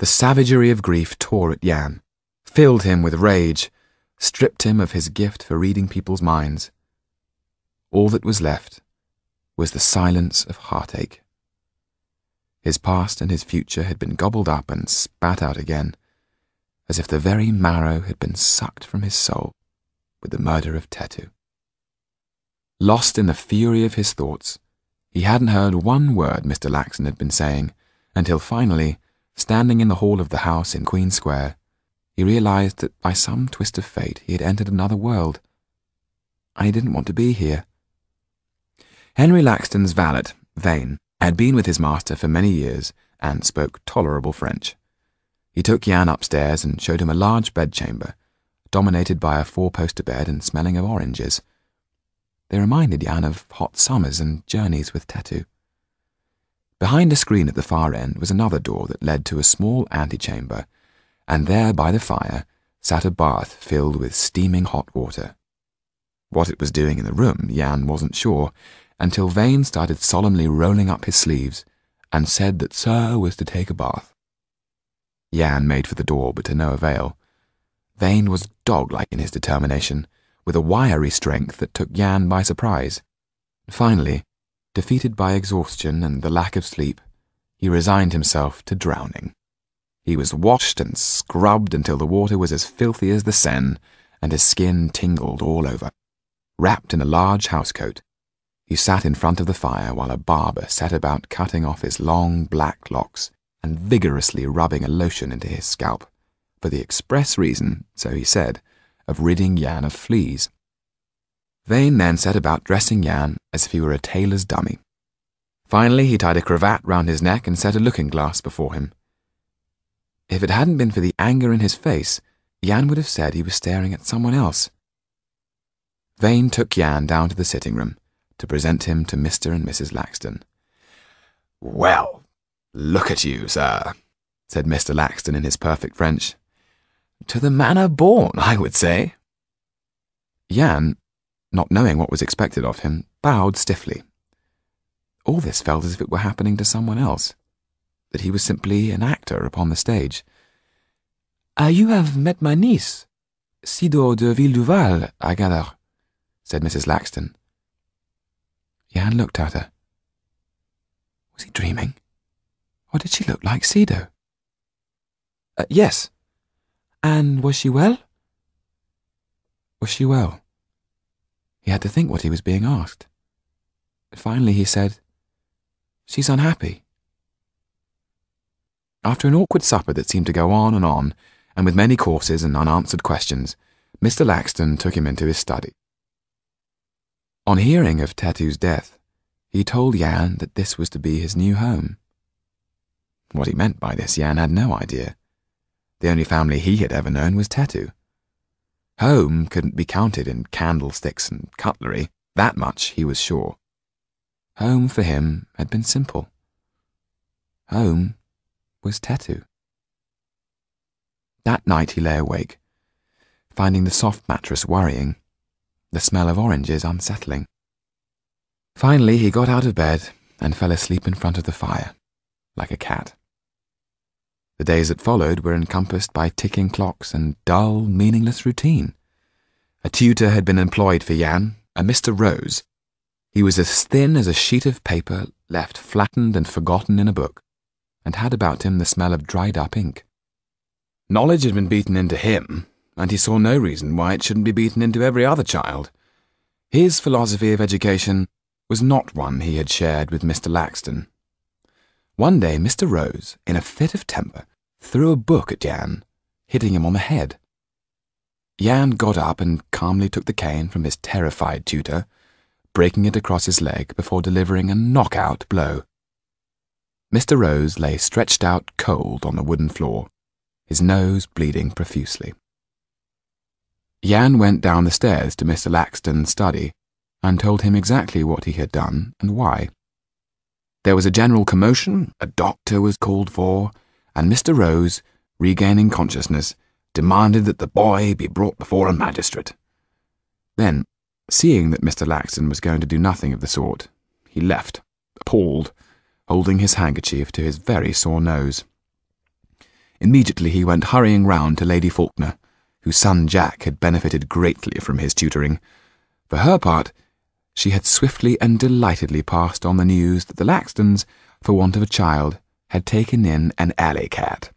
The savagery of grief tore at Yann, filled him with rage, stripped him of his gift for reading people's minds. All that was left was the silence of heartache. His past and his future had been gobbled up and spat out again, as if the very marrow had been sucked from his soul with the murder of Tetu. Lost in the fury of his thoughts, he hadn't heard one word Mr. Laxton had been saying until finally, standing in the hall of the house in Queen Square, he realized that by some twist of fate he had entered another world. And he didn't want to be here. Henry Laxton's valet, Vane, had been with his master for many years and spoke tolerable French. He took Yann upstairs and showed him a large bedchamber, dominated by a four-poster bed and smelling of oranges. They reminded Yann of hot summers and journeys with Tetu. Behind a screen at the far end was another door that led to a small antechamber, and there by the fire sat a bath filled with steaming hot water. What it was doing in the room, Yann wasn't sure, until Vane started solemnly rolling up his sleeves and said that Sir was to take a bath. Yann made for the door, but to no avail. Vane was dog-like in his determination, with a wiry strength that took Yann by surprise. Finally, defeated by exhaustion and the lack of sleep, he resigned himself to drowning. He was washed and scrubbed until the water was as filthy as the Seine, and his skin tingled all over. Wrapped in a large housecoat, he sat in front of the fire while a barber set about cutting off his long black locks and vigorously rubbing a lotion into his scalp, for the express reason, so he said, of ridding Yann of fleas. Vane then set about dressing Yann as if he were a tailor's dummy. Finally, he tied a cravat round his neck and set a looking glass before him. If it hadn't been for the anger in his face, Yann would have said he was staring at someone else. Vane took Yann down to the sitting room to present him to Mr. and Mrs. Laxton. Well, look at you, sir, said Mr. Laxton in his perfect French. To the manner born, I would say. Yann, not knowing what was expected of him, bowed stiffly. All this felt as if it were happening to someone else that he was simply an actor upon the stage. Uh, you have met my niece, Sido de Villeduval, I gather, said Mrs. Laxton. Yann looked at her. Was he dreaming? Or did she look like Sido? Uh, yes. And was she well? Was she well? He had to think what he was being asked. Finally he said, She's unhappy. After an awkward supper that seemed to go on and on, and with many courses and unanswered questions, Mr. Laxton took him into his study. On hearing of Tetu's death, he told Yann that this was to be his new home. What he meant by this, Yann had no idea. The only family he had ever known was Tetu. Home couldn't be counted in candlesticks and cutlery, that much he was sure. Home for him had been simple. Home was Tetu. That night he lay awake, finding the soft mattress worrying, the smell of oranges unsettling. Finally, he got out of bed and fell asleep in front of the fire, like a cat. The days that followed were encompassed by ticking clocks and dull, meaningless routine. A tutor had been employed for Yann, a Mr. Rose. He was as thin as a sheet of paper left flattened and forgotten in a book and had about him the smell of dried up ink. Knowledge had been beaten into him, and he saw no reason why it shouldn't be beaten into every other child. His philosophy of education was not one he had shared with Mr. Laxton. One day, Mr. Rose, in a fit of temper, threw a book at Yann, hitting him on the head. Yann got up and calmly took the cane from his terrified tutor, breaking it across his leg before delivering a knockout blow. Mr. Rose lay stretched out cold on the wooden floor, his nose bleeding profusely. Yann went down the stairs to Mr. Laxton's study and told him exactly what he had done and why. There was a general commotion, a doctor was called for, and Mr. Rose, regaining consciousness, demanded that the boy be brought before a magistrate. Then, seeing that Mr. Laxton was going to do nothing of the sort, he left, appalled, holding his handkerchief to his very sore nose. Immediately he went hurrying round to Lady Faulkner, whose son Jack had benefited greatly from his tutoring. For her part, she had swiftly and delightedly passed on the news that the Laxtons, for want of a child, had taken in an alley cat.